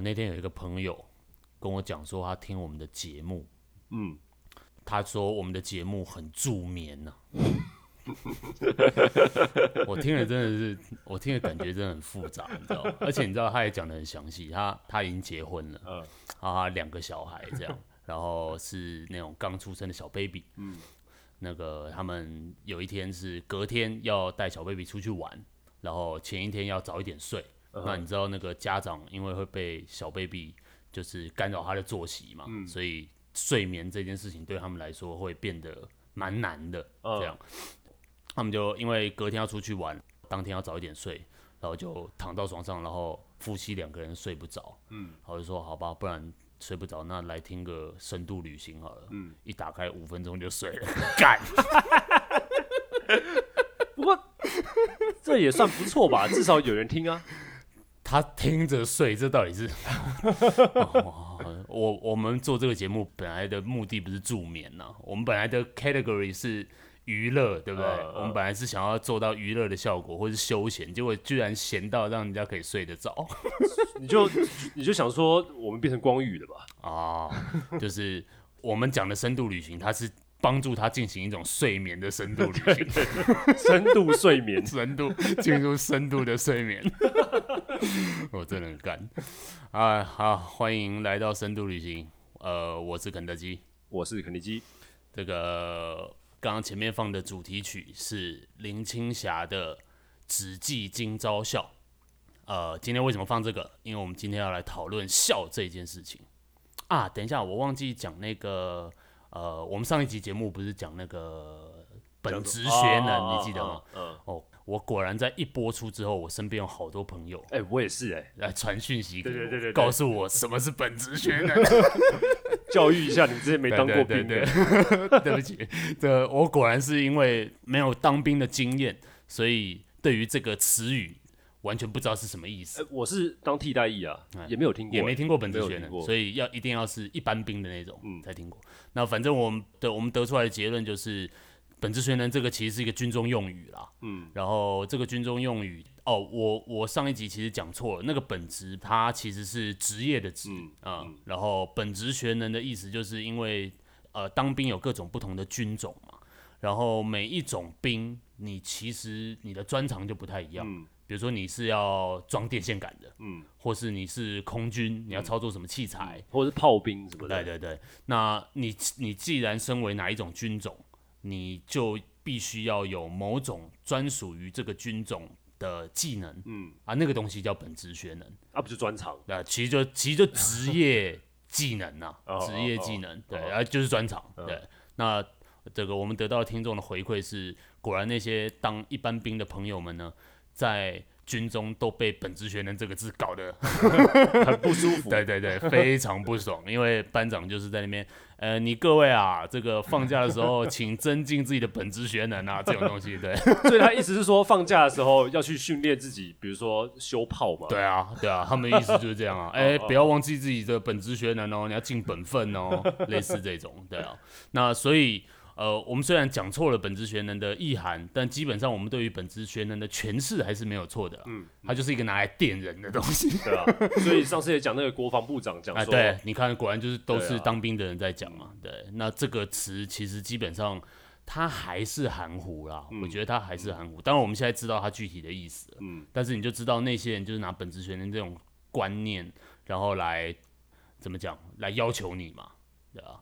那天有一个朋友跟我讲说，他听我们的节目，嗯，他说我们的节目很助眠呐、啊。我听了真的是，我听了感觉真的很复杂，你知道吗？而且你知道，他也讲的很详细。他他已经结婚了，嗯，啊，两个小孩这样，然后是那种刚出生的小 baby，嗯，那个他们有一天是隔天要带小 baby 出去玩，然后前一天要早一点睡。嗯、那你知道那个家长因为会被小 baby 就是干扰他的作息嘛，嗯、所以睡眠这件事情对他们来说会变得蛮难的，这样。嗯他们就因为隔天要出去玩，当天要早一点睡，然后就躺到床上，然后夫妻两个人睡不着，嗯，然后就说好吧，不然睡不着，那来听个深度旅行好了，嗯，一打开五分钟就睡了，干。不过 这也算不错吧，至少有人听啊。他听着睡，这到底是？我我们做这个节目本来的目的不是助眠呐、啊，我们本来的 category 是。娱乐对不对？呃、我们本来是想要做到娱乐的效果，或是休闲，结果居然闲到让人家可以睡得着。你就你就想说，我们变成光宇了吧？啊，就是我们讲的深度旅行，它是帮助他进行一种睡眠的深度旅行，深度睡眠，深度进入深度的睡眠。我真的很干啊！好，欢迎来到深度旅行。呃，我是肯德基，我是肯德基，这个。刚刚前面放的主题曲是林青霞的《只记今朝笑》。呃，今天为什么放这个？因为我们今天要来讨论笑这件事情啊。等一下，我忘记讲那个呃，我们上一集节目不是讲那个本职学能，哦、你记得吗？嗯、哦。哦，我果然在一播出之后，我身边有好多朋友，哎、欸，我也是哎、欸，来传讯息给我，对对对对，告诉我什么是本职学 能。教育一下你们这些没当过兵的。对，不起，这我果然是因为没有当兵的经验，所以对于这个词语完全不知道是什么意思。欸、我是当替代役啊，也没有听过，也没听过本职学能，所以要一定要是一般兵的那种、嗯、才听过。那反正我们的我们得出来的结论就是，本职学能这个其实是一个军中用语啦。嗯，然后这个军中用语。哦，我我上一集其实讲错了，那个本职它其实是职业的职啊、嗯。嗯，然后本职学能的意思就是因为呃当兵有各种不同的军种嘛，然后每一种兵你其实你的专长就不太一样，嗯、比如说你是要装电线杆的，嗯，或是你是空军，你要操作什么器材，嗯、或者是炮兵什么的，对对对，那你你既然身为哪一种军种，你就必须要有某种专属于这个军种。的技能，嗯。啊，那个东西叫本职学能，啊，不是专长，啊，其实就其实就职业技能呐、啊，职业技能，对，啊，就是专长，对。那这个我们得到听众的回馈是，果然那些当一般兵的朋友们呢，在军中都被“本职学能”这个字搞得 很不舒服，对对对，非常不爽。因为班长就是在那边，呃，你各位啊，这个放假的时候，请增进自己的本职学能啊，这种东西，对。所以他意思是说，放假的时候要去训练自己，比如说修炮嘛。对啊，对啊，他们的意思就是这样啊。哎、欸，不要忘记自己的本职学能哦，你要尽本分哦，类似这种，对啊。那所以。呃，我们虽然讲错了本职学能的意涵，但基本上我们对于本职学能的诠释还是没有错的。嗯，它就是一个拿来电人的东西。对啊，所以上次也讲那个国防部长讲说，哎，对，你看果然就是都是当兵的人在讲嘛。对，啊、对，那这个词其实基本上它还是含糊啦、嗯。我觉得它还是含糊。当然我们现在知道它具体的意思。嗯，但是你就知道那些人就是拿本职学能这种观念，然后来怎么讲，来要求你嘛。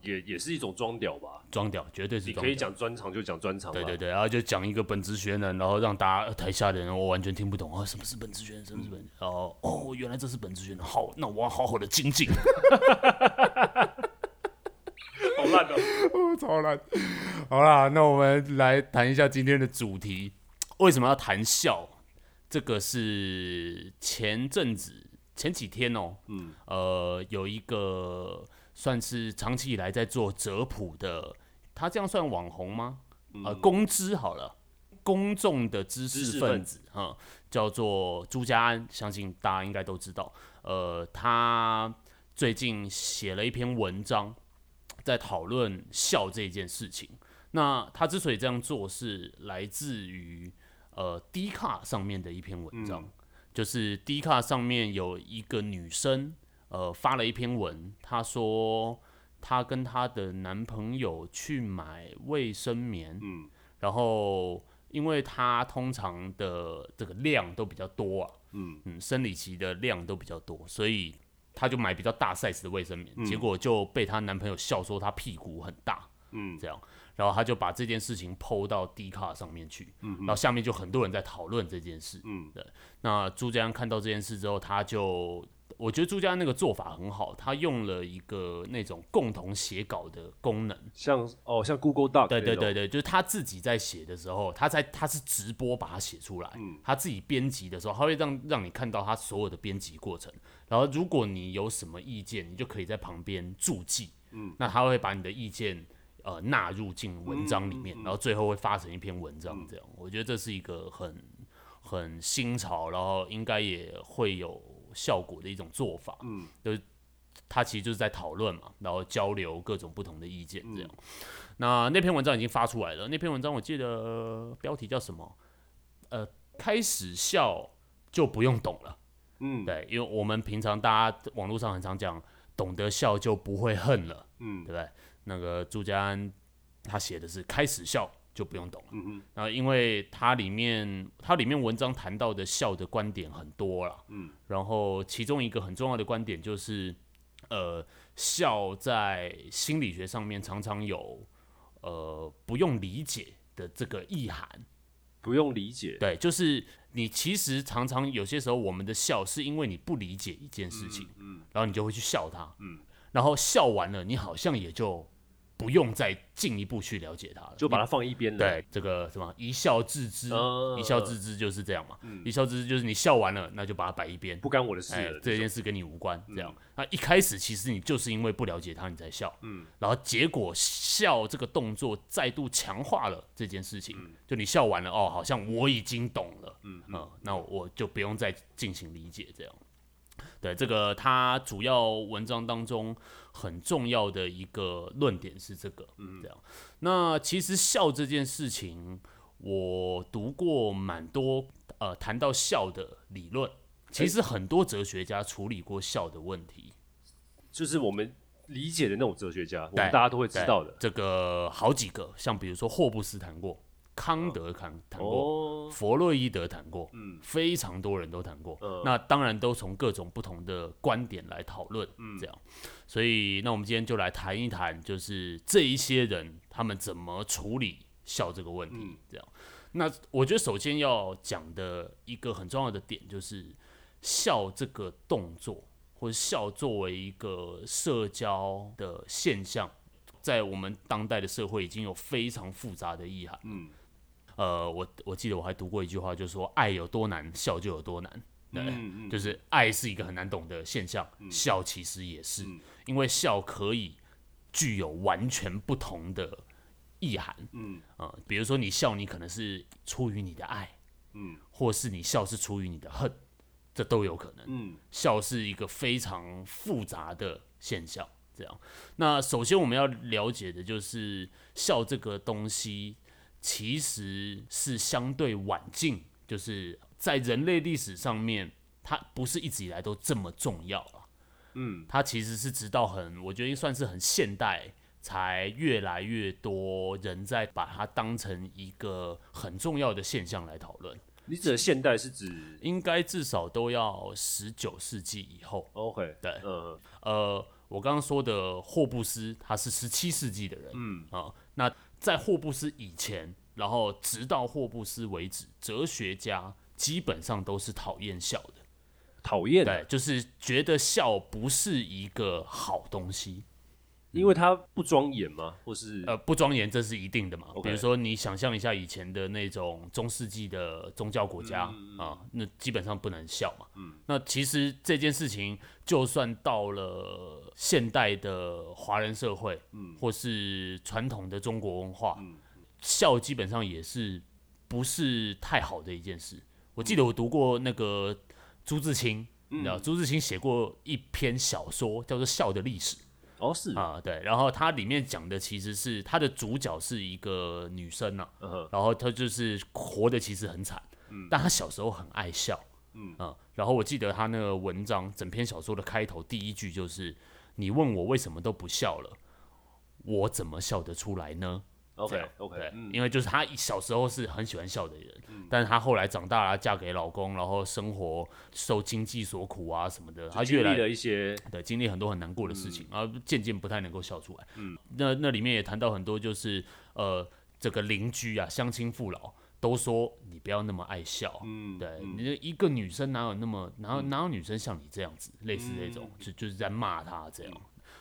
也也是一种装屌吧，装屌绝对是。你可以讲专长就讲专长，对对对，然后就讲一个本职学能，然后让大家台下的人我完全听不懂啊，什么是本职学能，什么是本，嗯、然后哦，原来这是本职学能，好，那我要好好的精进。好烂的，哦，超烂。好啦，那我们来谈一下今天的主题，为什么要谈笑？这个是前阵子前几天哦，嗯，呃，有一个。算是长期以来在做哲普的，他这样算网红吗？嗯、呃，公知好了，公众的知识分子哈、嗯，叫做朱家安，相信大家应该都知道。呃，他最近写了一篇文章，在讨论笑这件事情。那他之所以这样做，是来自于呃 Dcard 上面的一篇文章，嗯、就是 Dcard 上面有一个女生。呃发了一篇文，她说她跟她的男朋友去买卫生棉，嗯，然后因为她通常的这个量都比较多啊，嗯。嗯，生理期的量都比较多，所以她就买比较大 size 的卫生棉，嗯，结果就被她男朋友笑说她屁股很大，嗯，这样。然后他就把这件事情 PO 到 D 卡上面去，嗯，然后下面就很多人在讨论这件事，嗯，对。那朱家安看到这件事之后，他就，我觉得朱家那个做法很好，他用了一个那种共同写稿的功能，像哦，像 Google Doc，对对对对，就是他自己在写的时候，他在他是直播把它写出来，嗯，他自己编辑的时候，他会让让你看到他所有的编辑过程，然后如果你有什么意见，你就可以在旁边注记，嗯，那他会把你的意见。呃，纳入进文章里面，然后最后会发成一篇文章，这样，我觉得这是一个很很新潮，然后应该也会有效果的一种做法。嗯，就是他其实就是在讨论嘛，然后交流各种不同的意见，这样。那那篇文章已经发出来了，那篇文章我记得标题叫什么？呃，开始笑就不用懂了。嗯，对，因为我们平常大家网络上很常讲，懂得笑就不会恨了。嗯，对不对？那个朱家安，他写的是开始笑就不用懂了。嗯嗯。然后，因为它里面，它里面文章谈到的笑的观点很多了。嗯。然后，其中一个很重要的观点就是，呃，笑在心理学上面常常有，呃，不用理解的这个意涵。不用理解。对，就是你其实常常有些时候，我们的笑是因为你不理解一件事情，嗯，然后你就会去笑它，嗯，然后笑完了，你好像也就。不用再进一步去了解它了，就把它放一边了。对，这个什么一笑置之，一笑置之就是这样嘛。一笑置之就是你笑完了，那就把它摆一边，不干我的事，这件事跟你无关。这样，那一开始其实你就是因为不了解它，你在笑。嗯，然后结果笑这个动作再度强化了这件事情。就你笑完了，哦，好像我已经懂了。嗯嗯，那我就不用再进行理解这样。对，这个他主要文章当中很重要的一个论点是这个，嗯，这样。那其实笑这件事情，我读过蛮多，呃，谈到笑的理论，其实很多哲学家处理过笑的问题，就是我们理解的那种哲学家，我们大家都会知道的。这个好几个，像比如说霍布斯谈过。康德谈谈过，哦、弗洛伊德谈过，嗯，非常多人都谈过。嗯、那当然都从各种不同的观点来讨论，嗯，这样。所以，那我们今天就来谈一谈，就是这一些人他们怎么处理笑这个问题，嗯、这样。那我觉得首先要讲的一个很重要的点，就是笑这个动作，或者笑作为一个社交的现象，在我们当代的社会已经有非常复杂的意涵，嗯。呃，我我记得我还读过一句话，就是说爱有多难，笑就有多难。对，嗯嗯、就是爱是一个很难懂的现象，嗯、笑其实也是，嗯、因为笑可以具有完全不同的意涵。嗯，呃，比如说你笑，你可能是出于你的爱，嗯，或是你笑是出于你的恨，这都有可能。嗯，笑是一个非常复杂的现象。这样，那首先我们要了解的就是笑这个东西。其实是相对晚近，就是在人类历史上面，它不是一直以来都这么重要了。嗯，它其实是直到很，我觉得算是很现代，才越来越多人在把它当成一个很重要的现象来讨论。你指的现代是指应该至少都要十九世纪以后。OK，对，嗯，呃，我刚刚说的霍布斯，他是十七世纪的人，嗯啊、呃，那。在霍布斯以前，然后直到霍布斯为止，哲学家基本上都是讨厌笑的，讨厌，对，就是觉得笑不是一个好东西，因为它不庄严吗？或是呃不庄严，这是一定的嘛。Okay. 比如说你想象一下以前的那种中世纪的宗教国家啊、嗯呃，那基本上不能笑嘛。嗯，那其实这件事情，就算到了。现代的华人社会，嗯，或是传统的中国文化，嗯，笑基本上也是不是太好的一件事。我记得我读过那个朱自清，嗯，你知道朱自清写过一篇小说叫做《笑的历史》。哦，是啊，对。然后它里面讲的其实是它的主角是一个女生啊，嗯，然后她就是活得其实很惨，嗯，但她小时候很爱笑。嗯啊，然后我记得她那个文章，整篇小说的开头第一句就是：“你问我为什么都不笑了，我怎么笑得出来呢？” OK OK，对，因为就是她小时候是很喜欢笑的人，但是她后来长大了，嫁给老公，然后生活受经济所苦啊什么的，她经历了一些，对，经历很多很难过的事情，然后渐渐不太能够笑出来。嗯，那那里面也谈到很多，就是呃，这个邻居啊，乡亲父老都说你不要那么爱笑，嗯，对，你一个女生哪有那么哪有哪有女生像你这样子，类似这种，就就是在骂她这样。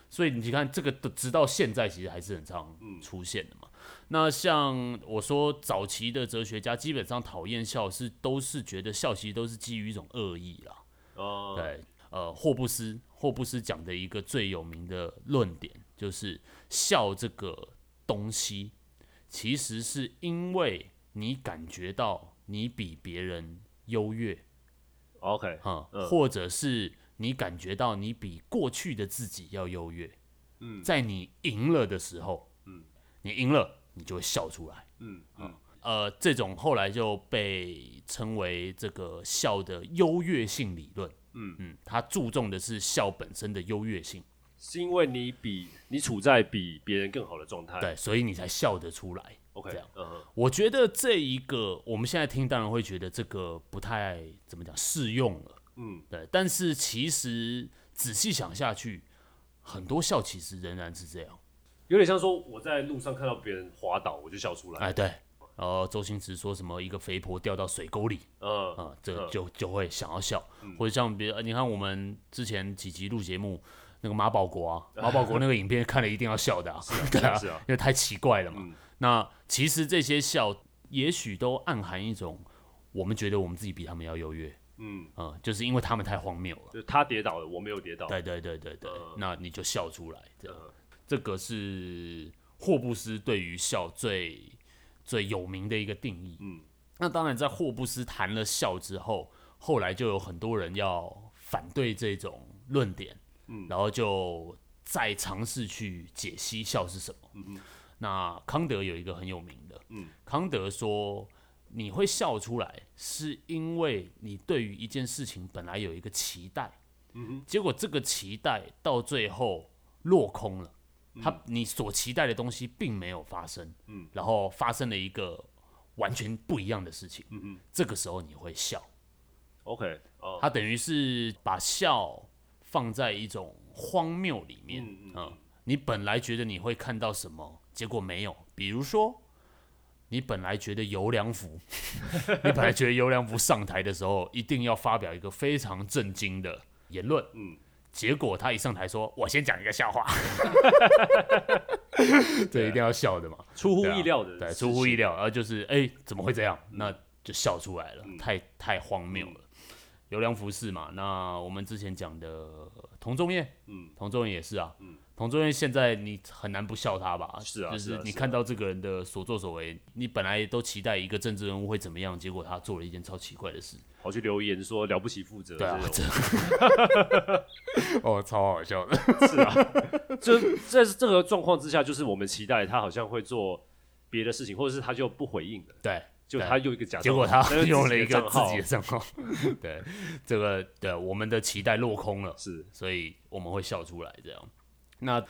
所以你看这个直到现在其实还是很常出现的嘛。那像我说，早期的哲学家基本上讨厌笑是都是觉得笑其实都是基于一种恶意啦。哦，对，呃，霍布斯，霍布斯讲的一个最有名的论点就是笑这个东西，其实是因为你感觉到你比别人优越。OK，哈，或者是你感觉到你比过去的自己要优越。嗯，在你赢了的时候，嗯，你赢了。你就会笑出来，嗯嗯，呃，这种后来就被称为这个笑的优越性理论，嗯嗯，它注重的是笑本身的优越性，是因为你比你处在比别人更好的状态，对，所以你才笑得出来，OK，这样，嗯哼，我觉得这一个我们现在听当然会觉得这个不太怎么讲适用了，嗯，对，但是其实仔细想下去，很多笑其实仍然是这样。有点像说我在路上看到别人滑倒，我就笑出来。哎，对，然后周星驰说什么一个肥婆掉到水沟里，嗯啊，这个就就会想要笑，或者像别，你看我们之前几集录节目，那个马保国啊，马保国那个影片看了一定要笑的，对啊，因为太奇怪了嘛。那其实这些笑，也许都暗含一种，我们觉得我们自己比他们要优越，嗯啊，就是因为他们太荒谬了，就他跌倒了，我没有跌倒，对对对对对，那你就笑出来，这样。这个是霍布斯对于笑最最有名的一个定义。嗯，那当然，在霍布斯谈了笑之后，后来就有很多人要反对这种论点。嗯，然后就再尝试去解析笑是什么。嗯嗯，那康德有一个很有名的。嗯，康德说，你会笑出来，是因为你对于一件事情本来有一个期待。嗯，结果这个期待到最后落空了。他你所期待的东西并没有发生，嗯，然后发生了一个完全不一样的事情，嗯嗯，这个时候你会笑，OK，哦，他等于是把笑放在一种荒谬里面，嗯嗯，你本来觉得你会看到什么，结果没有，比如说你本来觉得尤良福，你本来觉得尤良福上台的时候一定要发表一个非常震惊的言论，嗯。结果他一上台说：“我先讲一个笑话。”对一定要笑的嘛，出乎意料的，对，出乎意料，然后就是哎，怎么会这样？那就笑出来了，太太荒谬了。有良服饰嘛？那我们之前讲的童仲彦，嗯，童仲彦也是啊，嗯。童仲彦现在你很难不笑他吧？是啊，就是你看到这个人的所作所为，你本来都期待一个政治人物会怎么样，结果他做了一件超奇怪的事，跑去留言说了不起负责，对啊，哦，超好笑的，是啊，就在这个状况之下，就是我们期待他好像会做别的事情，或者是他就不回应了，对，就他用一个假，结果他用了一个自己的账号，对，这个对我们的期待落空了，是，所以我们会笑出来这样。那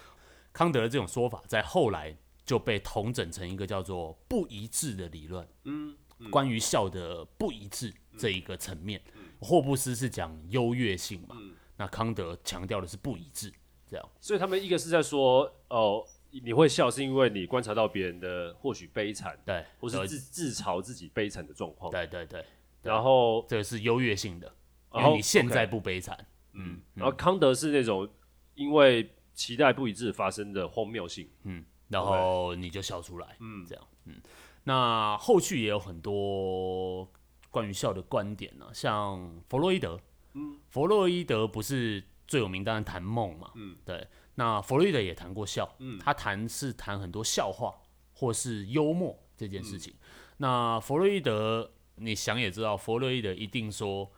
康德的这种说法，在后来就被统整成一个叫做不一致的理论。嗯，关于笑的不一致这一个层面，霍布斯是讲优越性嘛？那康德强调的是不一致，这样。所以他们一个是在说，哦，你会笑是因为你观察到别人的或许悲惨，对，或是自自嘲自己悲惨的状况，对对对。然后这个是优越性的，因为你现在不悲惨。嗯，然后康德是那种因为。期待不一致发生的荒谬性，嗯，然后你就笑出来，嗯，这样，嗯，那后续也有很多关于笑的观点呢、啊，像弗洛伊德，嗯，弗洛伊德不是最有名，当然谈梦嘛，嗯，对，那弗洛伊德也谈过笑，嗯，他谈是谈很多笑话或是幽默这件事情，嗯、那弗洛伊德，你想也知道，弗洛伊德一定说。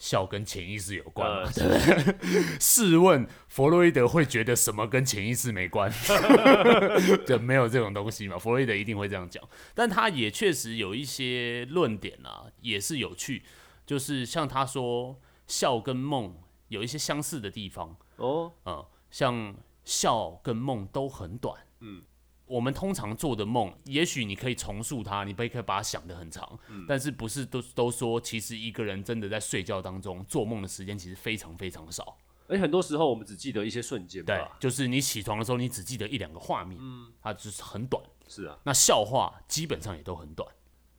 笑跟潜意识有关吗？呃、对不对？试问弗洛伊德会觉得什么跟潜意识没关？就没有这种东西嘛？弗洛伊德一定会这样讲，但他也确实有一些论点啊，也是有趣。就是像他说，笑跟梦有一些相似的地方哦，嗯，像笑跟梦都很短，嗯，我们通常做的梦，也许你可以重塑它，你不可以把它想得很长，嗯，但是不是都都说，其实一个人真的在睡觉当中做梦的时间其实非常非常少，而且很多时候我们只记得一些瞬间，对，就是你起床的时候，你只记得一两个画面，嗯，它就是很短，是啊，那笑话基本上也都很短。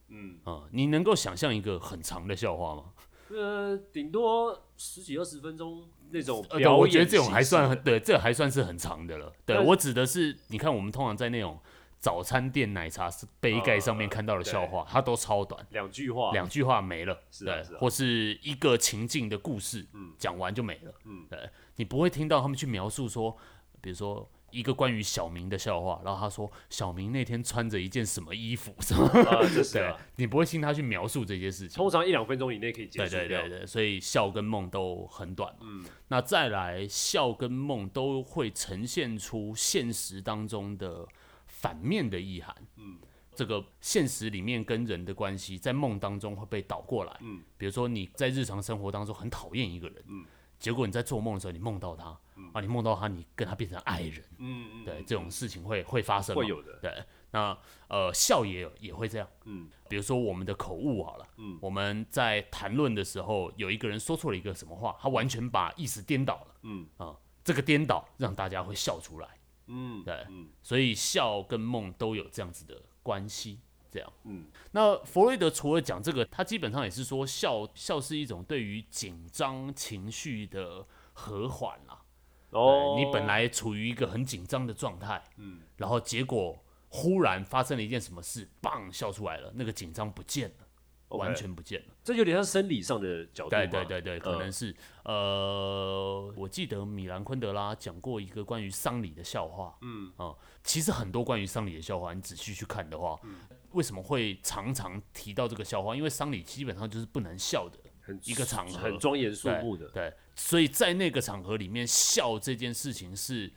嗯。啊，你能够想象一个很长的笑话吗？呃，顶多十几二十分钟那种表演。呃，我觉得这种还算很对，这还算是很长的了。对，我指的是，你看我们通常在那种早餐店奶茶杯盖上面看到的笑话，它都超短，两句话，两句话没了，对，或是一个情境的故事，讲完就没了。嗯，对，你不会听到他们去描述说，比如说。一个关于小明的笑话，然后他说小明那天穿着一件什么衣服，什么？啊，这是啊，对，你不会听他去描述这些事情。通常一两分钟以内可以结束。对对对对，所以笑跟梦都很短。嗯，那再来笑跟梦都会呈现出现实当中的反面的意涵。嗯，这个现实里面跟人的关系，在梦当中会被倒过来。嗯，比如说你在日常生活当中很讨厌一个人。嗯。结果你在做梦的时候，你梦到他，嗯、啊，你梦到他，你跟他变成爱人，嗯嗯，对，这种事情会会发生，会有的，对，那呃，笑也也会这样，嗯，比如说我们的口误好了，嗯，我们在谈论的时候，有一个人说错了一个什么话，他完全把意思颠倒了，嗯。啊，这个颠倒让大家会笑出来，嗯，对，嗯，所以笑跟梦都有这样子的关系。这样，嗯，那弗洛伊德除了讲这个，他基本上也是说笑笑是一种对于紧张情绪的和缓啦。哦，你本来处于一个很紧张的状态，嗯，然后结果忽然发生了一件什么事，棒笑出来了，那个紧张不见了.完全不见了。这有点像生理上的角度。对对对对，可能是。嗯、呃，我记得米兰昆德拉讲过一个关于丧礼的笑话，嗯啊、呃，其实很多关于丧礼的笑话，你仔细去看的话，嗯为什么会常常提到这个笑话？因为丧礼基本上就是不能笑的一个场合，很庄严肃穆的。对，所以在那个场合里面，笑这件事情是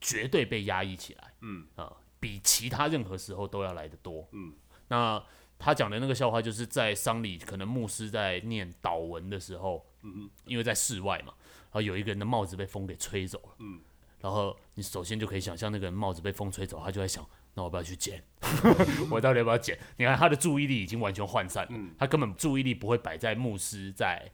绝对被压抑起来。嗯啊、呃，比其他任何时候都要来得多。嗯，那他讲的那个笑话，就是在丧礼，可能牧师在念祷文的时候，嗯嗯，因为在室外嘛，然后有一个人的帽子被风给吹走了。嗯，然后你首先就可以想象那个人帽子被风吹走，他就在想。那我不要去捡，我到底要不要捡？你看他的注意力已经完全涣散了，嗯、他根本注意力不会摆在牧师在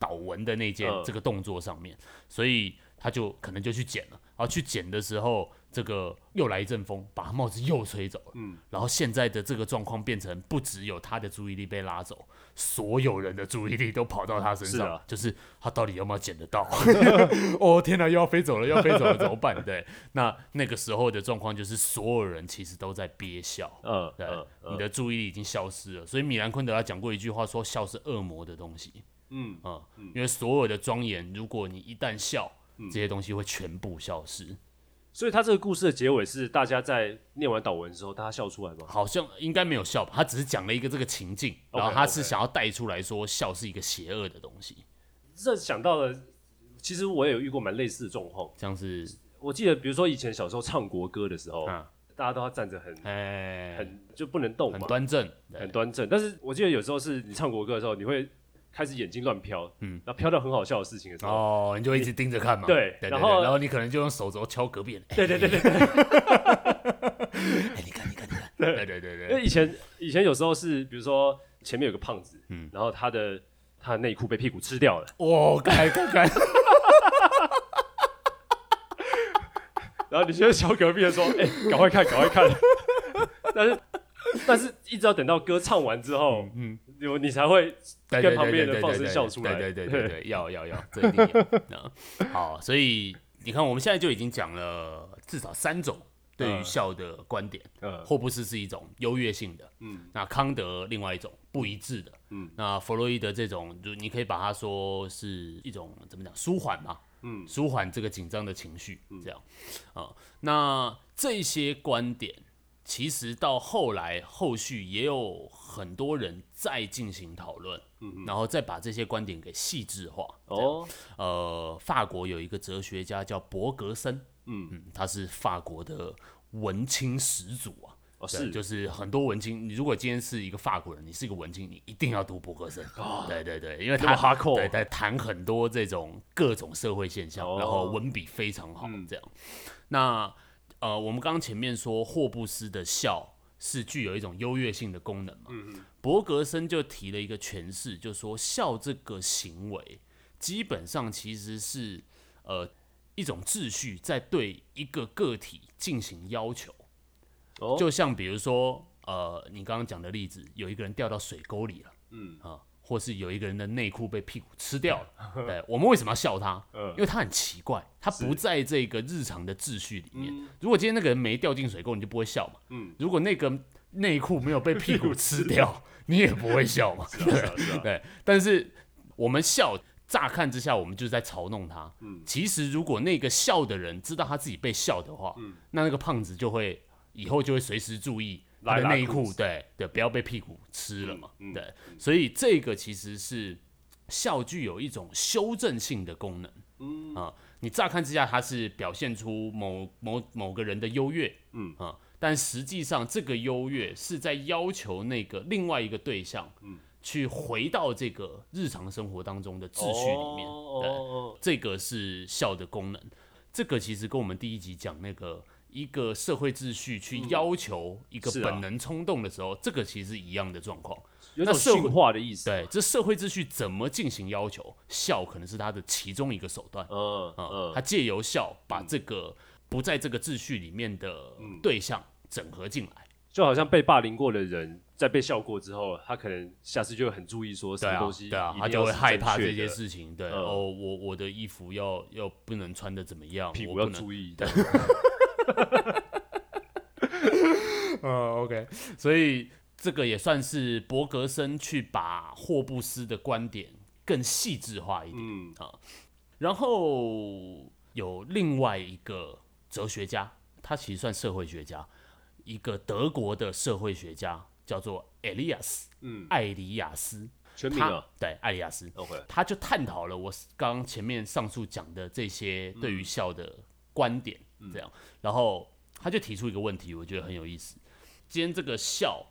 祷文的那件这个动作上面，嗯、所以他就可能就去捡了。然后去捡的时候。这个又来一阵风，把他帽子又吹走了。嗯，然后现在的这个状况变成，不只有他的注意力被拉走，所有人的注意力都跑到他身上。是啊，就是他到底有没有捡得到？哦天哪，又要飞走了，要飞走了，怎么办？对，那那个时候的状况就是，所有人其实都在憋笑。嗯，对，你的注意力已经消失了。所以米兰昆德拉讲过一句话，说笑是恶魔的东西。嗯嗯，因为所有的庄严，如果你一旦笑，这些东西会全部消失。所以他这个故事的结尾是大家在念完祷文之后，大家笑出来吗？好像应该没有笑吧，他只是讲了一个这个情境然后他是想要带出来说笑是一个邪恶的东西。这想到了，其实我也有遇过蛮类似的状况，像是我记得，比如说以前小时候唱国歌的时候，啊、大家都要站着很，哎，很就不能动嘛，很端正，很端正。但是我记得有时候是你唱国歌的时候，你会。开始眼睛乱飘，嗯，然后飘到很好笑的事情的时候，哦，你就一直盯着看嘛，对，然后然后你可能就用手肘敲隔壁人，对对对对对，哎，你看你看你看，对。对对对，因为以前以前有时候是，比如说前面有个胖子，嗯，然后他的他的内裤被屁股吃掉了，哇，该该该，然后你现在敲隔壁的说，哎，赶快看赶快看，但是但是一直要等到歌唱完之后，嗯。有你才会跟旁边的放声笑出来，对 对对对对，要要要，这一定要。好，所以你看，我们现在就已经讲了至少三种对于笑的观点。呃，霍布斯是一种优越性的，嗯，那康德另外一种不一致的，嗯，那弗洛伊德这种，就你可以把它说是一种怎么讲，舒缓嘛，嗯，舒缓这个紧张的情绪，这样啊。那这些观点。其实到后来，后续也有很多人再进行讨论，然后再把这些观点给细致化。哦，呃，法国有一个哲学家叫柏格森，嗯嗯，他是法国的文青始祖啊，哦，是，就是很多文青，你如果今天是一个法国人，你是一个文青，你一定要读博格森。哦，对对对，因为他对在谈很多这种各种社会现象，哦、然后文笔非常好，这样。嗯、那呃，我们刚刚前面说霍布斯的笑是具有一种优越性的功能嘛？嗯格森就提了一个诠释，就说笑这个行为基本上其实是呃一种秩序在对一个个体进行要求。就像比如说，呃，你刚刚讲的例子，有一个人掉到水沟里了，嗯啊，或是有一个人的内裤被屁股吃掉了，对，我们为什么要笑他？因为他很奇怪，他不在这个日常的秩序里面。如果今天那个人没掉进水沟，你就不会笑嘛。嗯，如果那个内裤没有被屁股吃掉，你也不会笑嘛。对对，但是我们笑，乍看之下，我们就是在嘲弄他。嗯，其实如果那个笑的人知道他自己被笑的话，那那个胖子就会。以后就会随时注意他的内裤，对对，不要被屁股吃了嘛，对，所以这个其实是笑具有一种修正性的功能，嗯啊，你乍看之下它是表现出某某某个人的优越，嗯。啊，但实际上这个优越是在要求那个另外一个对象，嗯，去回到这个日常生活当中的秩序里面，哦、对，哦、这个是笑的功能，这个其实跟我们第一集讲那个。一个社会秩序去要求一个本能冲动的时候，这个其实是一样的状况，有种驯化的意思。对，这社会秩序怎么进行要求？笑可能是他的其中一个手段。嗯嗯，他借由笑把这个不在这个秩序里面的对象整合进来，就好像被霸凌过的人在被笑过之后，他可能下次就会很注意说什么东西，对啊，他就会害怕这些事情。对哦，我我的衣服要要不能穿的怎么样？屁股要注意。对。嗯，OK，所以这个也算是伯格森去把霍布斯的观点更细致化一点，嗯。啊。然后有另外一个哲学家，他其实算社会学家，一个德国的社会学家叫做艾利亚斯，嗯，艾里亚斯，全名啊，对，艾里亚斯，OK，他就探讨了我刚刚前面上述讲的这些对于笑的观点。这样，然后他就提出一个问题，我觉得很有意思。今天这个笑，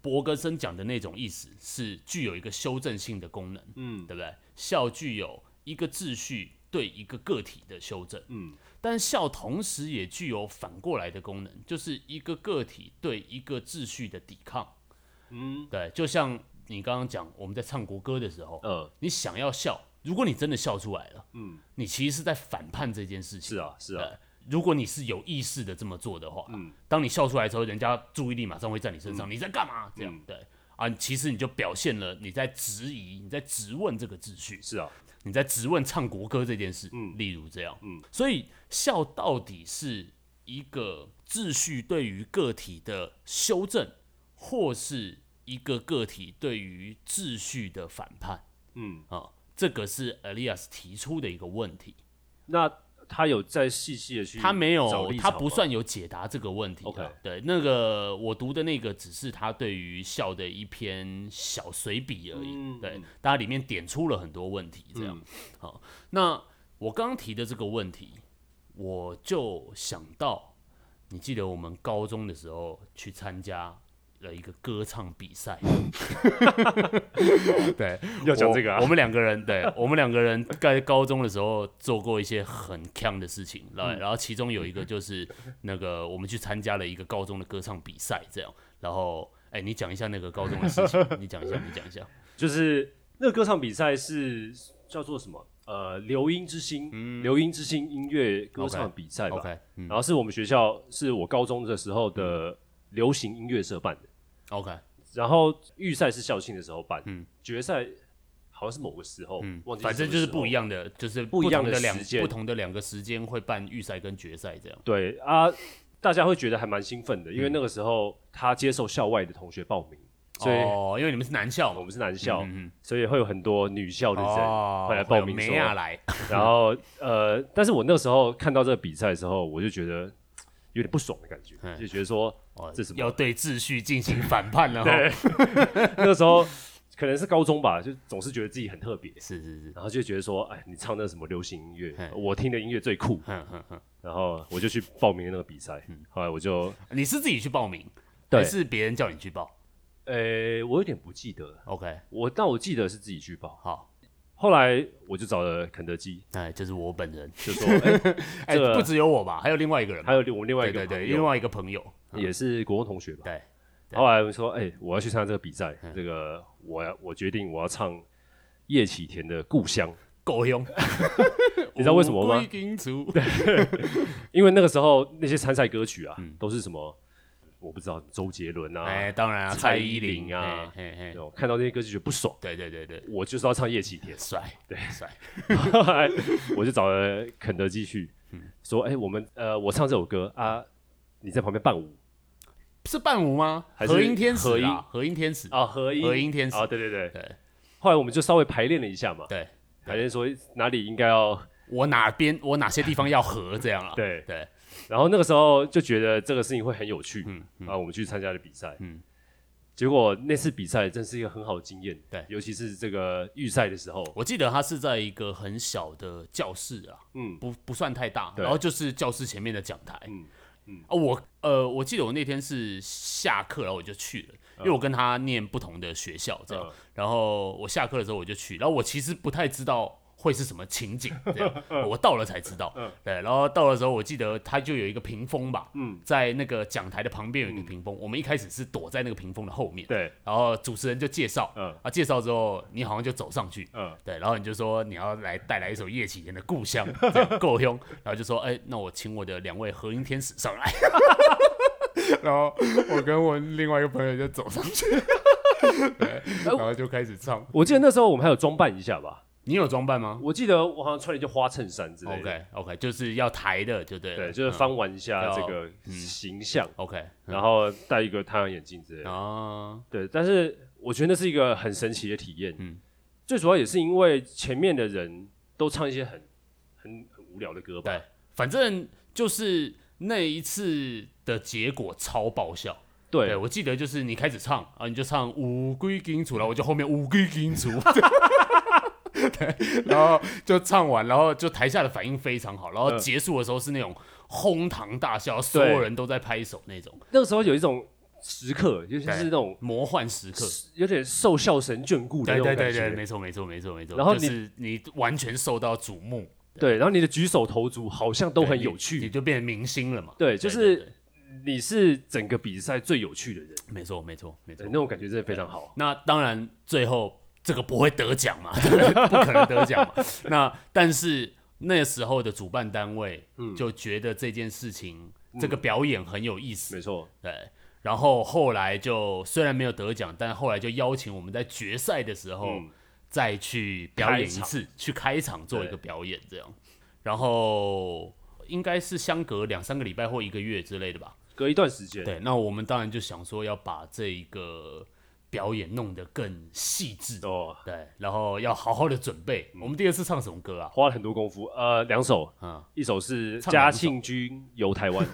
博格森讲的那种意思是具有一个修正性的功能，嗯，对不对？笑具有一个秩序对一个个体的修正，嗯，但笑同时也具有反过来的功能，就是一个个体对一个秩序的抵抗，嗯，对，就像你刚刚讲，我们在唱国歌的时候，嗯，你想要笑，如果你真的笑出来了，嗯，你其实是在反叛这件事情，是啊，是啊。如果你是有意识的这么做的话，嗯，当你笑出来之后，人家注意力马上会在你身上，嗯、你在干嘛？这样、嗯、对。啊，其实你就表现了你在质疑，你在质问这个秩序，是啊，你在质问唱国歌这件事，嗯，例如这样，嗯，所以笑到底是一个秩序对于个体的修正，或是一个个体对于秩序的反叛？嗯。啊，这个是 Elias 提出的一个问题，那。他有在细细的去，他没有，他不算有解答这个问题。OK，对，那个我读的那个只是他对于笑的一篇小随笔而已。嗯、对，大家里面点出了很多问题，这样。嗯、好，那我刚刚提的这个问题，我就想到，你记得我们高中的时候去参加。的一个歌唱比赛，对，要讲这个啊。我们两个人，对，我们两个人在高中的时候做过一些很强的事情，然后，然后其中有一个就是那个我们去参加了一个高中的歌唱比赛，这样。然后，哎，你讲一下那个高中的事情，你讲一下，你讲一下。就是那个歌唱比赛是叫做什么？呃，流音之星，嗯、流音之星音乐歌唱比赛吧。然后是我们学校，是我高中的时候的流行音乐社办的。OK，然后预赛是校庆的时候办，嗯，决赛好像是某个时候，嗯，忘记反正就是不一样的，就是不一样的两不同的两个时间会办预赛跟决赛这样。对啊，大家会觉得还蛮兴奋的，因为那个时候他接受校外的同学报名，所以哦，因为你们是男校，我们是男校，所以会有很多女校的人会来报名，说来，然后呃，但是我那个时候看到这个比赛的时候，我就觉得有点不爽的感觉，就觉得说。哦，这是要对秩序进行反叛了。对，那个时候可能是高中吧，就总是觉得自己很特别。是是是，然后就觉得说，哎，你唱那什么流行音乐，我听的音乐最酷。然后我就去报名那个比赛。后来我就，你是自己去报名？对，还是别人叫你去报？呃、欸，我有点不记得了。OK，我但我记得是自己去报。好，后来我就找了肯德基，哎，就是我本人，就说，哎、欸，这个、不只有我吧，还有另外一个人，还有我们另外一个对，对对，另外一个朋友。也是国中同学吧。对，后来我说，哎、欸，我要去参加这个比赛，这个我要我决定我要唱叶启田的《故乡》。够用，你知道为什么吗？对，因为那个时候那些参赛歌曲啊，都是什么？我不知道，周杰伦啊，哎，当然啊，蔡依林啊，看到那些歌曲就不爽。对对对对，我就是要唱叶启田，帅，对帅。我就找了肯德基去，说，哎，我们呃，我唱这首歌啊，你在旁边伴舞，是伴舞吗？和音天使啊，和音天使啊，和音和音天使啊，对对对对。后来我们就稍微排练了一下嘛，对。排练说哪里应该要我哪边我哪些地方要和这样啊？对对。然后那个时候就觉得这个事情会很有趣，嗯，然后我们去参加了比赛，嗯。结果那次比赛真是一个很好的经验，对，尤其是这个预赛的时候，我记得他是在一个很小的教室啊，嗯，不不算太大，然后就是教室前面的讲台，嗯嗯。啊，我呃，我记得我那天是下课然后我就去了。因为我跟他念不同的学校，这样，然后我下课的时候我就去，然后我其实不太知道会是什么情景，这样，我到了才知道，对，然后到的时候我记得他就有一个屏风吧，嗯。在那个讲台的旁边有一个屏风，我们一开始是躲在那个屏风的后面，对，然后主持人就介绍，嗯。啊，介绍之后你好像就走上去，嗯。对，然后你就说你要来带来一首叶启田的故乡，够凶，然后就说，哎，那我请我的两位和音天使上来。然后我跟我另外一个朋友就走上去，对，然后就开始唱。我记得那时候我们还有装扮一下吧？你有装扮吗？我记得我好像穿了一件花衬衫之类的。OK OK，就是要抬的，就对。对，就是翻玩一下这个形象。OK，然后戴一个太阳眼镜之类的。哦，对，但是我觉得那是一个很神奇的体验。嗯，最主要也是因为前面的人都唱一些很很很无聊的歌吧。对，反正就是。那一次的结果超爆笑，对，对我记得就是你开始唱啊，你就唱五龟金主，然后我就后面五龟金雏，对，然后就唱完，然后就台下的反应非常好，然后结束的时候是那种哄堂大笑，所有人都在拍手那种。那个时候有一种时刻，尤其是那种魔幻时刻，有点受笑神眷顾的那种感觉。对对对对，没错没错没错没错。然后你你完全受到瞩目。对，然后你的举手投足好像都很有趣，你，你就变成明星了嘛？对，就是你是整个比赛最有趣的人。没错，没错，没错，那种感觉真的非常好。那当然，最后这个不会得奖嘛，不可能得奖嘛。那但是那时候的主办单位就觉得这件事情，嗯、这个表演很有意思。没错，对。然后后来就虽然没有得奖，但后来就邀请我们在决赛的时候。嗯再去表演一次，开去开场做一个表演，这样，然后应该是相隔两三个礼拜或一个月之类的吧，隔一段时间。对，那我们当然就想说要把这一个表演弄得更细致哦，对，然后要好好的准备。嗯、我们第二次唱什么歌啊？花了很多功夫，呃，两首，嗯，一首是嘉庆君游台湾，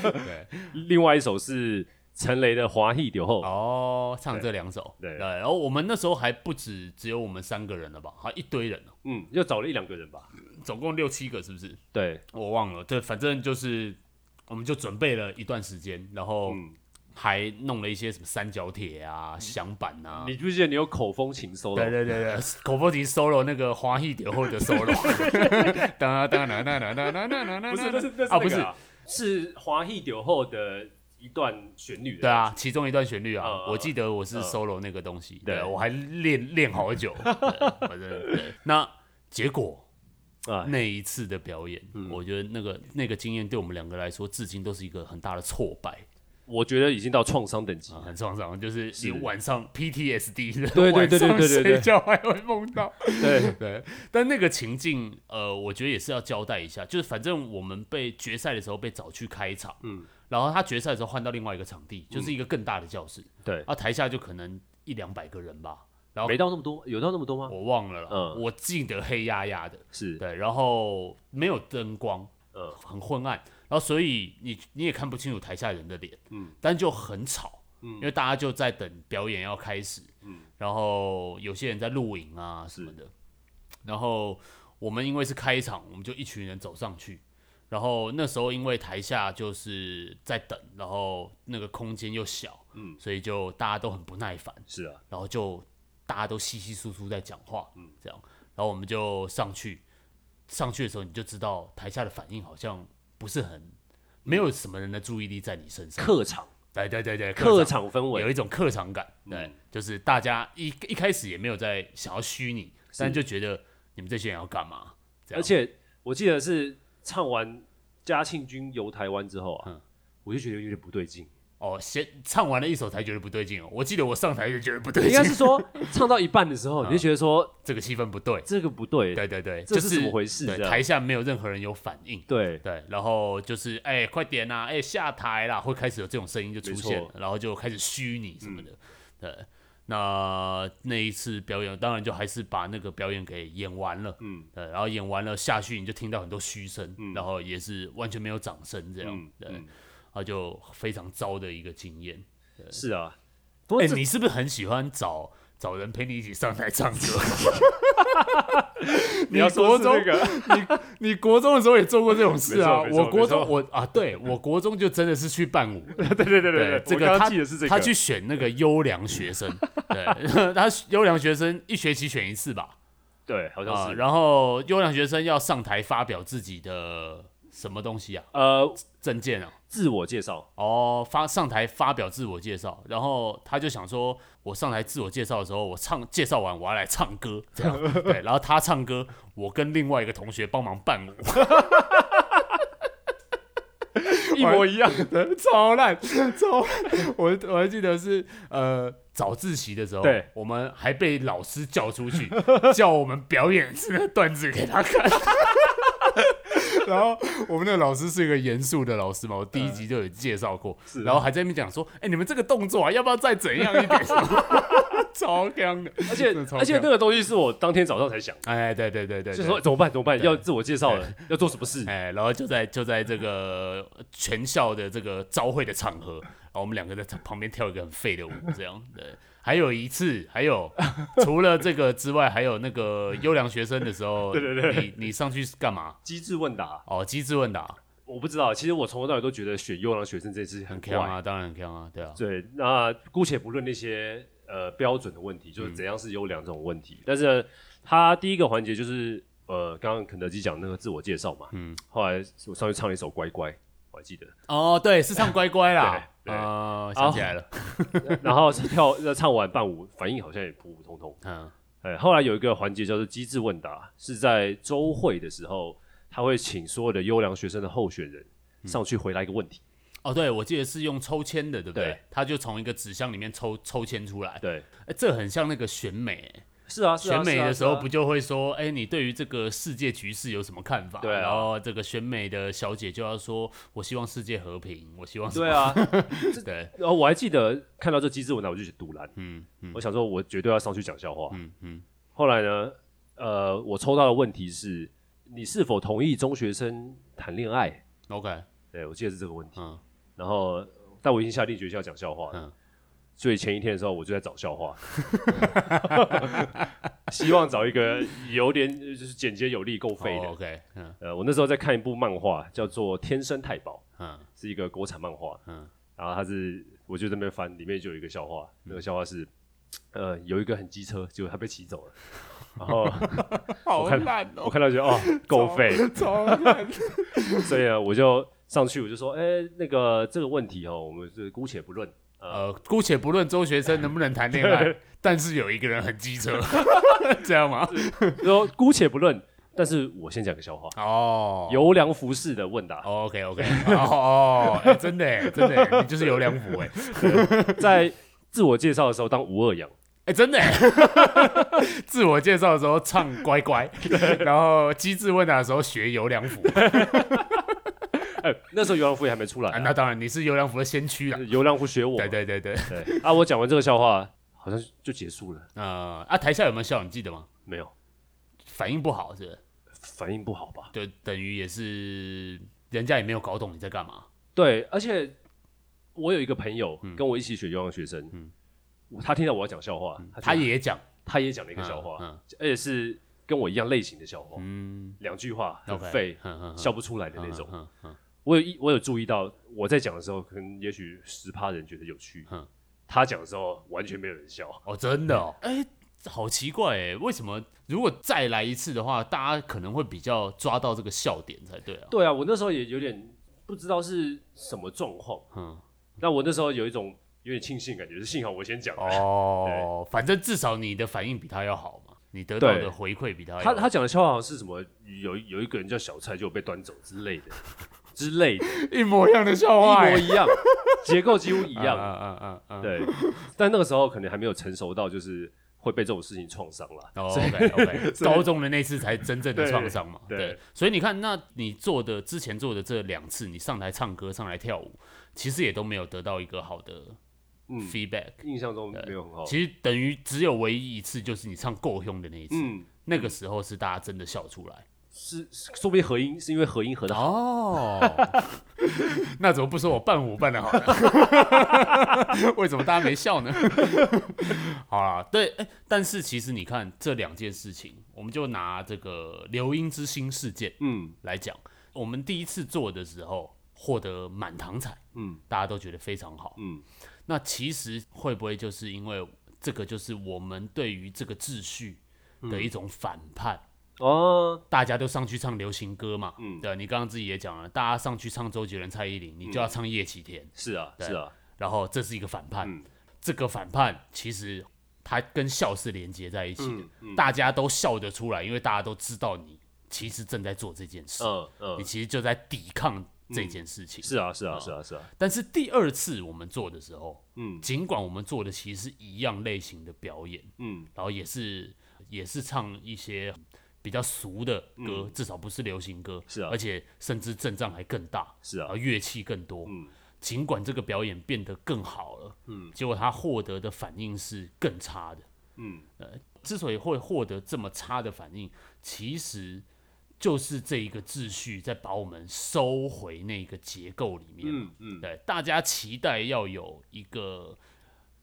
对，另外一首是。陈雷的华裔酒后。哦，唱这两首。对，对，然后我们那时候还不止只有我们三个人了吧，还一堆人呢，嗯，又找了一两个人吧，总共六七个是不是？对，我忘了，对，反正就是我们就准备了一段时间，然后还弄了一些什么三角铁啊、响板啊。你记不记得你有口风琴 solo？对对对对，口风琴 solo 那个华裔酒后的 solo。哒哒哒哒哒哒哒哒不是，那是那是啊，不是，是华裔酒后的。一段旋律，对啊，其中一段旋律啊，我记得我是 solo 那个东西，对，我还练练好久，反正对。那结果啊，那一次的表演，我觉得那个那个经验对我们两个来说，至今都是一个很大的挫败。我觉得已经到创伤等级，很创伤，就是你晚上 PTSD，对对对对对对，睡觉还会梦到，对 对。但那个情境，呃，我觉得也是要交代一下，就是反正我们被决赛的时候被找去开场，嗯。然后他决赛的时候换到另外一个场地，就是一个更大的教室。嗯、对，啊，台下就可能一两百个人吧。然后没到那么多，有到那么多吗？我忘了了。嗯，我记得黑压压的。是对，然后没有灯光，呃，很昏暗。然后所以你你也看不清楚台下人的脸。嗯，但就很吵。嗯，因为大家就在等表演要开始。嗯，然后有些人在录影啊什么的。然后我们因为是开场，我们就一群人走上去。然后那时候因为台下就是在等，然后那个空间又小，嗯，所以就大家都很不耐烦，是啊，然后就大家都稀稀疏疏在讲话，嗯，这样，然后我们就上去，上去的时候你就知道台下的反应好像不是很，没有什么人的注意力在你身上，客场，对对对对，客场。氛围。有一种客场感，对，嗯、就是大家一一开始也没有在想要虚拟，但就觉得你们这些人要干嘛，而且我记得是。唱完嘉庆君游台湾之后啊，嗯、我就觉得有点不对劲。哦，先唱完了一首才觉得不对劲哦。我记得我上台就觉得不对劲。应该是说 唱到一半的时候，你就觉得说、嗯、这个气氛不对，这个不对。对对对，这是怎么回事？台下没有任何人有反应。对对，然后就是哎、欸，快点呐、啊，哎、欸，下台啦，会开始有这种声音就出现，然后就开始虚拟什么的。嗯、对。那那一次表演，当然就还是把那个表演给演完了，嗯，对，然后演完了下去，你就听到很多嘘声，嗯，然后也是完全没有掌声这样，嗯、对，然后就非常糟的一个经验。是啊，哎、欸，你是不是很喜欢找找人陪你一起上台唱歌？你要国中，你你国中的时候也做过这种事啊？我国中我啊，对我国中就真的是去伴舞。对对对对对，这个他他去选那个优良学生，对，他优良学生一学期选一次吧？对，好像是。然后优良学生要上台发表自己的什么东西啊？呃，证件啊，自我介绍。哦，发上台发表自我介绍，然后他就想说。我上台自我介绍的时候，我唱介绍完，我要来唱歌，这样 对。然后他唱歌，我跟另外一个同学帮忙伴舞，一模一样的，超烂，超烂。我我还记得是呃早自习的时候，对，我们还被老师叫出去，叫我们表演这个段子给他看。然后我们那个老师是一个严肃的老师嘛，我第一集就有介绍过，嗯、然后还在那边讲说，哎、欸，你们这个动作啊，要不要再怎样一点？超强的，而且而且那个东西是我当天早上才想，哎，对对对对，就说怎么办？怎么办，要自我介绍了，要做什么事？哎，然后就在就在这个全校的这个招会的场合，然后我们两个在旁边跳一个很废的舞，这样对。还有一次，还有 除了这个之外，还有那个优良学生的时候，对对对，你你上去干嘛？机智问答哦，机智问答，我不知道。其实我从头到尾都觉得选优良学生这次很强啊，当然很强啊，对啊。对，那姑且不论那些呃标准的问题，就是怎样是优良这种问题。嗯、但是呢，他第一个环节就是呃，刚刚肯德基讲那个自我介绍嘛，嗯，后来我上去唱了一首乖乖，我还记得。哦，对，是唱乖乖啦。啊、呃，想起来了，然后跳唱完伴舞，反应好像也普普通通。嗯，哎，后来有一个环节叫做机智问答，是在周会的时候，他会请所有的优良学生的候选人上去回答一个问题。嗯、哦，对，我记得是用抽签的，对不对？对，他就从一个纸箱里面抽抽签出来。对，哎，这很像那个选美。是啊，选美的时候不就会说，哎，你对于这个世界局势有什么看法？对，然后这个选美的小姐就要说，我希望世界和平，我希望。对啊，对。然后我还记得看到这机智问答，我就去赌烂。嗯嗯。我想说，我绝对要上去讲笑话。嗯嗯。后来呢，呃，我抽到的问题是，你是否同意中学生谈恋爱？OK。对，我记得是这个问题。嗯。然后，但我已经下定决心要讲笑话了。嗯。所以前一天的时候，我就在找笑话，希望找一个有点就是简洁有力、够废的。Oh, OK，嗯，呃，我那时候在看一部漫画，叫做《天生太保》，嗯，是一个国产漫画，嗯，然后它是，我就在那边翻，里面就有一个笑话，那个笑话是，呃，有一个很机车，结果他被骑走了，然后好烂哦，我看到就哦，够费，超烂，所以呢，我就上去，我就说，哎，那个这个问题哦，我们是姑且不论。呃，姑且不论周学生能不能谈恋爱，但是有一个人很机车，这样吗？说姑且不论，但是我先讲个笑话哦。优良服饰的问答，OK OK，哦哦，真的真的，你就是优良服哎，在自我介绍的时候当吴二阳，哎，真的，自我介绍的时候唱乖乖，然后机智问答的时候学优良服。哎，那时候尤良服也还没出来，啊啊。那当然，你是尤良服的先驱啊。优良服学我。对对对对对。啊，我讲完这个笑话，好像就结束了。呃，啊，台下有没有笑？你记得吗？没有，反应不好是不是？反应不好吧？就等于也是人家也没有搞懂你在干嘛。对，而且我有一个朋友跟我一起学优良学生，嗯，他听到我要讲笑话，他也讲，他也讲了一个笑话，而且是。跟我一样类型的笑话，嗯，两句话很废，笑不出来的那种。我有一我有注意到，我在讲的时候，可能也许十趴人觉得有趣，他讲的时候完全没有人笑。哦，真的哦，哎，好奇怪哎，为什么如果再来一次的话，大家可能会比较抓到这个笑点才对啊？对啊，我那时候也有点不知道是什么状况，嗯，那我那时候有一种有点庆幸感觉，是幸好我先讲哦，反正至少你的反应比他要好嘛。你得到的回馈比他他他讲的笑话好像是什么？有有一个人叫小蔡就被端走之类的 之类的，一模一样的笑话，一模一样，结构几乎一样。嗯嗯嗯嗯，对。但那个时候可能还没有成熟到，就是会被这种事情创伤了。哦，OK OK，高中的那次才真正的创伤嘛。对。所以你看，那你做的之前做的这两次，你上台唱歌、上来跳舞，其实也都没有得到一个好的。feedback 印象中没有很好，其实等于只有唯一一次，就是你唱够凶的那一次，那个时候是大家真的笑出来，是说不定合音是因为合音合的好哦，那怎么不说我伴舞伴的好呢？为什么大家没笑呢？好啦，对，哎但是其实你看这两件事情，我们就拿这个流音之星事件，嗯，来讲，我们第一次做的时候获得满堂彩，嗯，大家都觉得非常好，嗯。那其实会不会就是因为这个，就是我们对于这个秩序的一种反叛哦？大家都上去唱流行歌嘛，嗯，对，你刚刚自己也讲了，大家上去唱周杰伦、蔡依林，你就要唱叶启田，是啊，是啊，然后这是一个反叛，这个反叛其实它跟笑是连接在一起的，大家都笑得出来，因为大家都知道你其实正在做这件事，嗯嗯，你其实就在抵抗。这件事情。是啊是啊。是啊是啊，但是第二次我们做的时候，嗯，尽管我们做的其实是一样类型的表演，嗯，然后也是也是唱一些比较俗的歌，至少不是流行歌，是啊，而且甚至阵仗还更大，是啊，乐器更多，嗯，尽管这个表演变得更好了，嗯，结果他获得的反应是更差的，嗯，呃，之所以会获得这么差的反应，其实。就是这一个秩序在把我们收回那个结构里面，嗯嗯，对，大家期待要有一个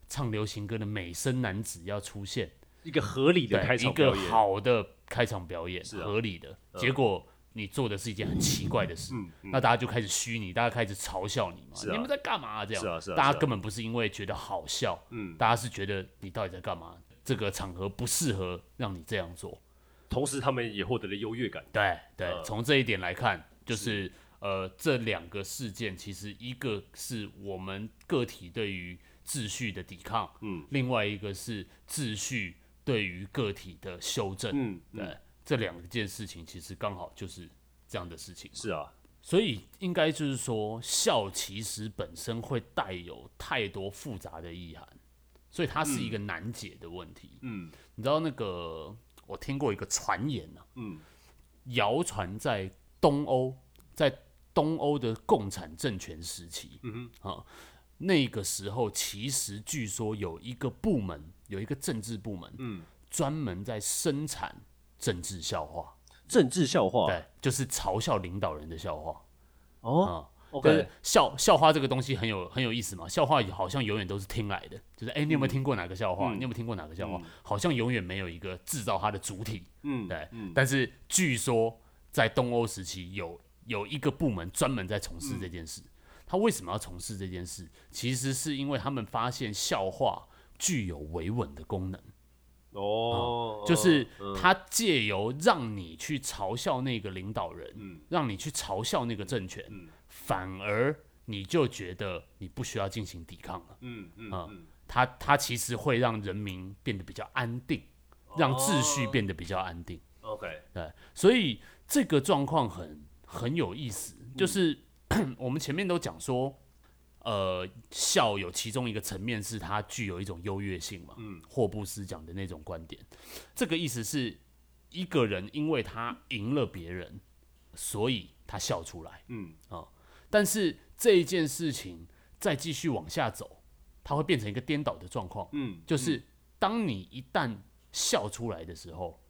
唱流行歌的美声男子要出现，一个合理的开场表演，一个好的开场表演，是合理的。结果你做的是一件很奇怪的事，那大家就开始虚拟，大家开始嘲笑你嘛，你们在干嘛？这样，是啊是啊，大家根本不是因为觉得好笑，嗯，大家是觉得你到底在干嘛？这个场合不适合让你这样做。同时，他们也获得了优越感。对对，从这一点来看，就是，是呃，这两个事件其实一个是我们个体对于秩序的抵抗，嗯，另外一个是秩序对于个体的修正，嗯，对，嗯、这两件事情其实刚好就是这样的事情。是啊，所以应该就是说，笑其实本身会带有太多复杂的意涵，所以它是一个难解的问题。嗯，你知道那个。我听过一个传言呢、啊，嗯，谣传在东欧，在东欧的共产政权时期，嗯哼，啊，那个时候其实据说有一个部门，有一个政治部门，嗯，专门在生产政治笑话，政治笑话，对，就是嘲笑领导人的笑话，哦。嗯 OK，笑笑话这个东西很有很有意思嘛，笑话好像永远都是听来的，就是哎、欸，你有没有听过哪个笑话？嗯、你有没有听过哪个笑话？嗯、好像永远没有一个制造它的主体，嗯，对。嗯、但是据说在东欧时期有有一个部门专门在从事这件事，嗯、他为什么要从事这件事？其实是因为他们发现笑话具有维稳的功能。哦、嗯，就是他借由让你去嘲笑那个领导人，嗯、让你去嘲笑那个政权。嗯反而你就觉得你不需要进行抵抗了，嗯嗯嗯，他他其实会让人民变得比较安定，让秩序变得比较安定。OK，对，所以这个状况很很有意思，就是 我们前面都讲说，呃，笑有其中一个层面是它具有一种优越性嘛，嗯，霍布斯讲的那种观点，这个意思是一个人因为他赢了别人，所以他笑出来，嗯啊。但是这一件事情再继续往下走，它会变成一个颠倒的状况。嗯，就是当你一旦笑出来的时候，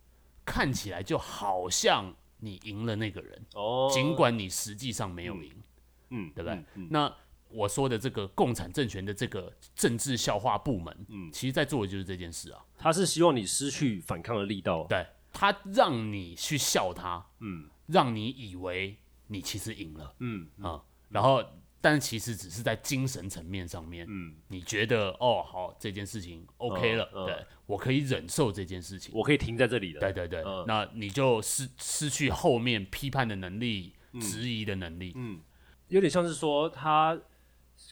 看起来就好像你赢了那个人。哦，尽管你实际上没有赢。嗯，对不对？那我说的这个共产政权的这个政治笑话部门，嗯，其实在做的就是这件事啊。他是希望你失去反抗的力道。对。他让你去笑他，嗯，让你以为你其实赢了，嗯啊，然后。但其实只是在精神层面上面，嗯，你觉得哦好，这件事情 OK 了，嗯嗯、对我可以忍受这件事情，我可以停在这里的，对对对，嗯、那你就失失去后面批判的能力、嗯、质疑的能力，嗯，有点像是说他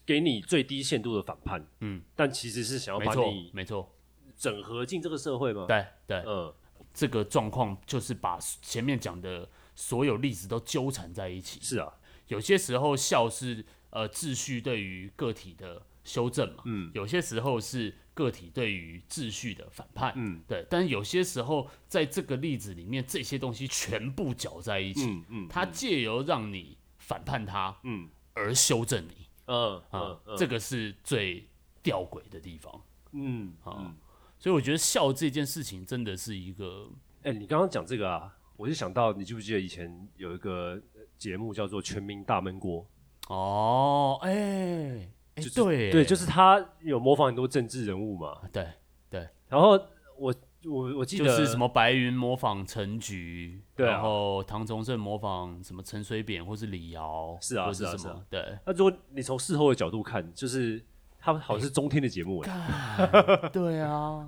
给你最低限度的反叛，嗯，但其实是想要把你没错。整合进这个社会吗？对对，嗯，这个状况就是把前面讲的所有例子都纠缠在一起，是啊，有些时候笑是。呃，秩序对于个体的修正嘛，嗯，有些时候是个体对于秩序的反叛，嗯，对，但是有些时候在这个例子里面，这些东西全部搅在一起，嗯嗯，它借由让你反叛它，嗯，而修正你，嗯啊，这个是最吊诡的地方，嗯啊，所以我觉得笑这件事情真的是一个，哎，你刚刚讲这个啊，我就想到，你记不记得以前有一个节目叫做《全民大闷锅》？哦，哎、对，对，就是他有模仿很多政治人物嘛，对，对。然后我我我记得是什么白云模仿陈菊，对，然后唐崇盛模仿什么陈水扁或是李敖，是啊，是什么？是啊，对。那如果你从事后的角度看，就是他们好像是中天的节目，哎，对啊，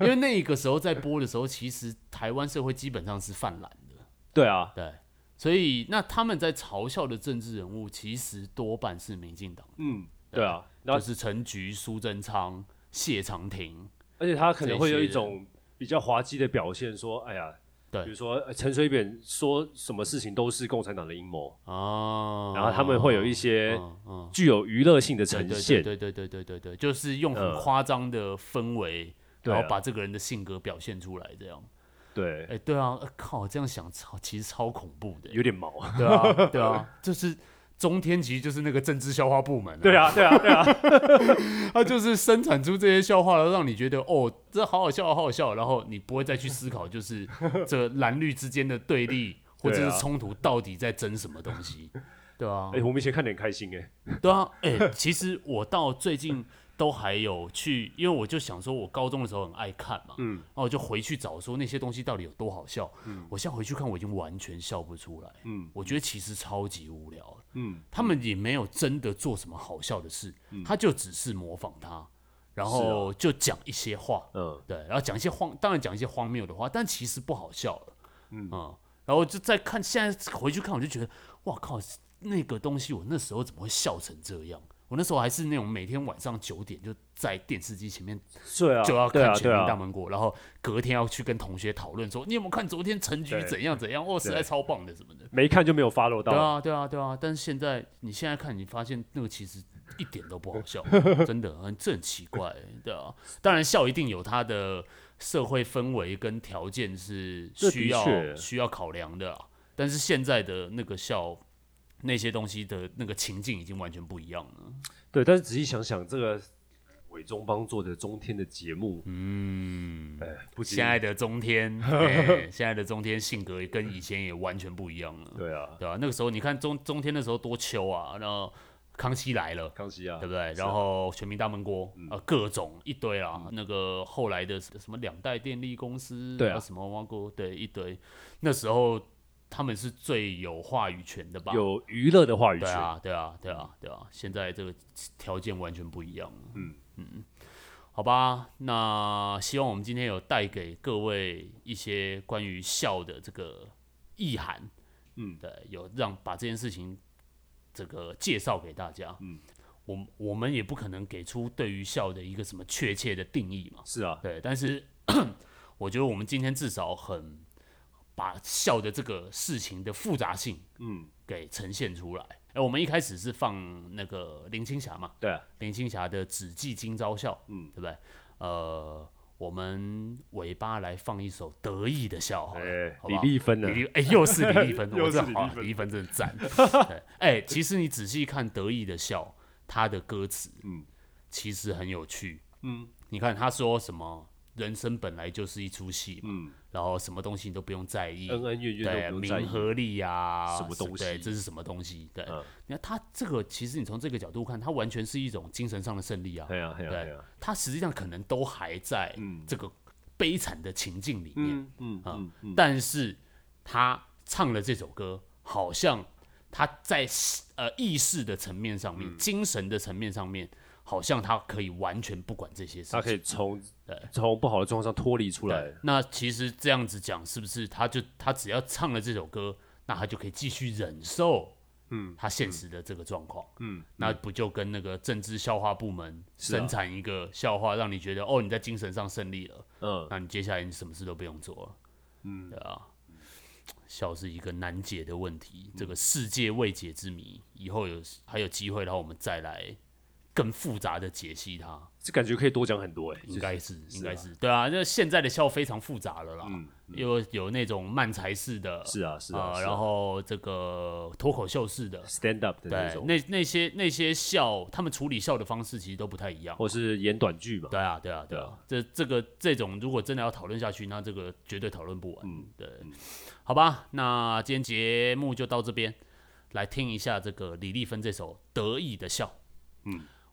因为那个时候在播的时候，其实台湾社会基本上是泛蓝的，对啊，对。所以，那他们在嘲笑的政治人物，其实多半是民进党。嗯，对啊，就是陈菊、苏贞昌、谢长廷，而且他可能会有一种比较滑稽的表现，说：“哎呀，对，比如说陈水扁说什么事情都是共产党的阴谋啊。”然后他们会有一些具有娱乐性的呈现，对对对对对对，就是用很夸张的氛围，然后把这个人的性格表现出来，这样。对，哎，对啊，靠，这样想超其实超恐怖的，有点毛，对啊，对啊，就是中天其实就是那个政治消化部门，对啊，对啊，对啊，他就是生产出这些笑话，让你觉得哦，这好好笑，好好笑，然后你不会再去思考，就是这蓝绿之间的对立或者是冲突到底在争什么东西，对啊，哎，我们以前看得很开心，哎，对啊，哎，其实我到最近。都还有去，因为我就想说，我高中的时候很爱看嘛，嗯，然后我就回去找说那些东西到底有多好笑，嗯，我现在回去看，我已经完全笑不出来，嗯，我觉得其实超级无聊，嗯，他们也没有真的做什么好笑的事，嗯，他就只是模仿他，然后就讲一些话，嗯，对，然后讲一些荒，当然讲一些荒谬的话，但其实不好笑了，嗯，然后就再看，现在回去看，我就觉得，哇靠，那个东西我那时候怎么会笑成这样？我那时候还是那种每天晚上九点就在电视机前面，对啊，就要看《全民大闷锅》，然后隔天要去跟同学讨论说，你有没有看昨天陈局怎样怎样？哦，实在超棒的什么的。没看就没有 follow 到。对啊，对啊，对啊。但是现在你现在看，你发现那个其实一点都不好笑，真的很这很奇怪，对啊。当然笑一定有它的社会氛围跟条件是需要需要考量的，但是现在的那个笑。那些东西的那个情境已经完全不一样了。对，但是仔细想想，这个伟忠帮做的中天的节目，嗯，哎，不，现在的中天，哎，现在的中天性格也跟以前也完全不一样了。对啊，对啊，那个时候你看中中天的时候多秋啊，然后康熙来了，康熙啊，对不对？然后全民大闷锅，呃，各种一堆啊，那个后来的什么两代电力公司，对啊，什么挖锅，对，一堆，那时候。他们是最有话语权的吧？有娱乐的话语权。对啊，对啊，对啊，对啊！现在这个条件完全不一样了。嗯嗯，好吧，那希望我们今天有带给各位一些关于笑的这个意涵。嗯，对，有让把这件事情这个介绍给大家。嗯，我我们也不可能给出对于笑的一个什么确切的定义嘛。是啊，对，但是 我觉得我们今天至少很。把笑的这个事情的复杂性，嗯，给呈现出来。哎、嗯，我们一开始是放那个林青霞嘛，对、啊，林青霞的《只记今朝笑》，嗯，对不对？呃，我们尾巴来放一首得意的笑，好，欸、好李丽芬的，哎，又是李丽芬，又是李丽芬，真的赞。哎、欸，其实你仔细看《得意的笑》，他的歌词，嗯，其实很有趣，嗯，你看他说什么？人生本来就是一出戏嘛，嗯，然后什么东西你都不用在意，恩恩怨怨对，名和利呀，什么东西？对，这是什么东西？对，你看他这个，其实你从这个角度看，他完全是一种精神上的胜利啊，对啊，对啊，他实际上可能都还在这个悲惨的情境里面，嗯嗯嗯，但是他唱了这首歌，好像他在呃意识的层面上面、嗯、精神的层面上面，好像他可以完全不管这些事情，他可以从从不好的状况上脱离出来。那其实这样子讲，是不是他就他只要唱了这首歌，那他就可以继续忍受？嗯，他现实的这个状况，嗯，那不就跟那个政治笑话部门生产一个笑话，让你觉得、啊、哦，你在精神上胜利了，嗯，那你接下来你什么事都不用做了，嗯，对啊，笑是一个难解的问题，嗯、这个世界未解之谜，以后有还有机会，然后我们再来。更复杂的解析它，这感觉可以多讲很多哎、欸，应该是，应该是，是、啊，对啊，那现在的笑非常复杂了啦，嗯，嗯有有那种漫才式的，是啊，是啊，呃、是啊然后这个脱口秀式的，stand up 的那种，对，那那些那些笑，他们处理笑的方式其实都不太一样，或是演短剧嘛，对啊，对啊，对啊，对啊这这个这种如果真的要讨论下去，那这个绝对讨论不完，嗯，对，嗯、好吧，那今天节目就到这边，来听一下这个李丽芬这首得意的笑，嗯。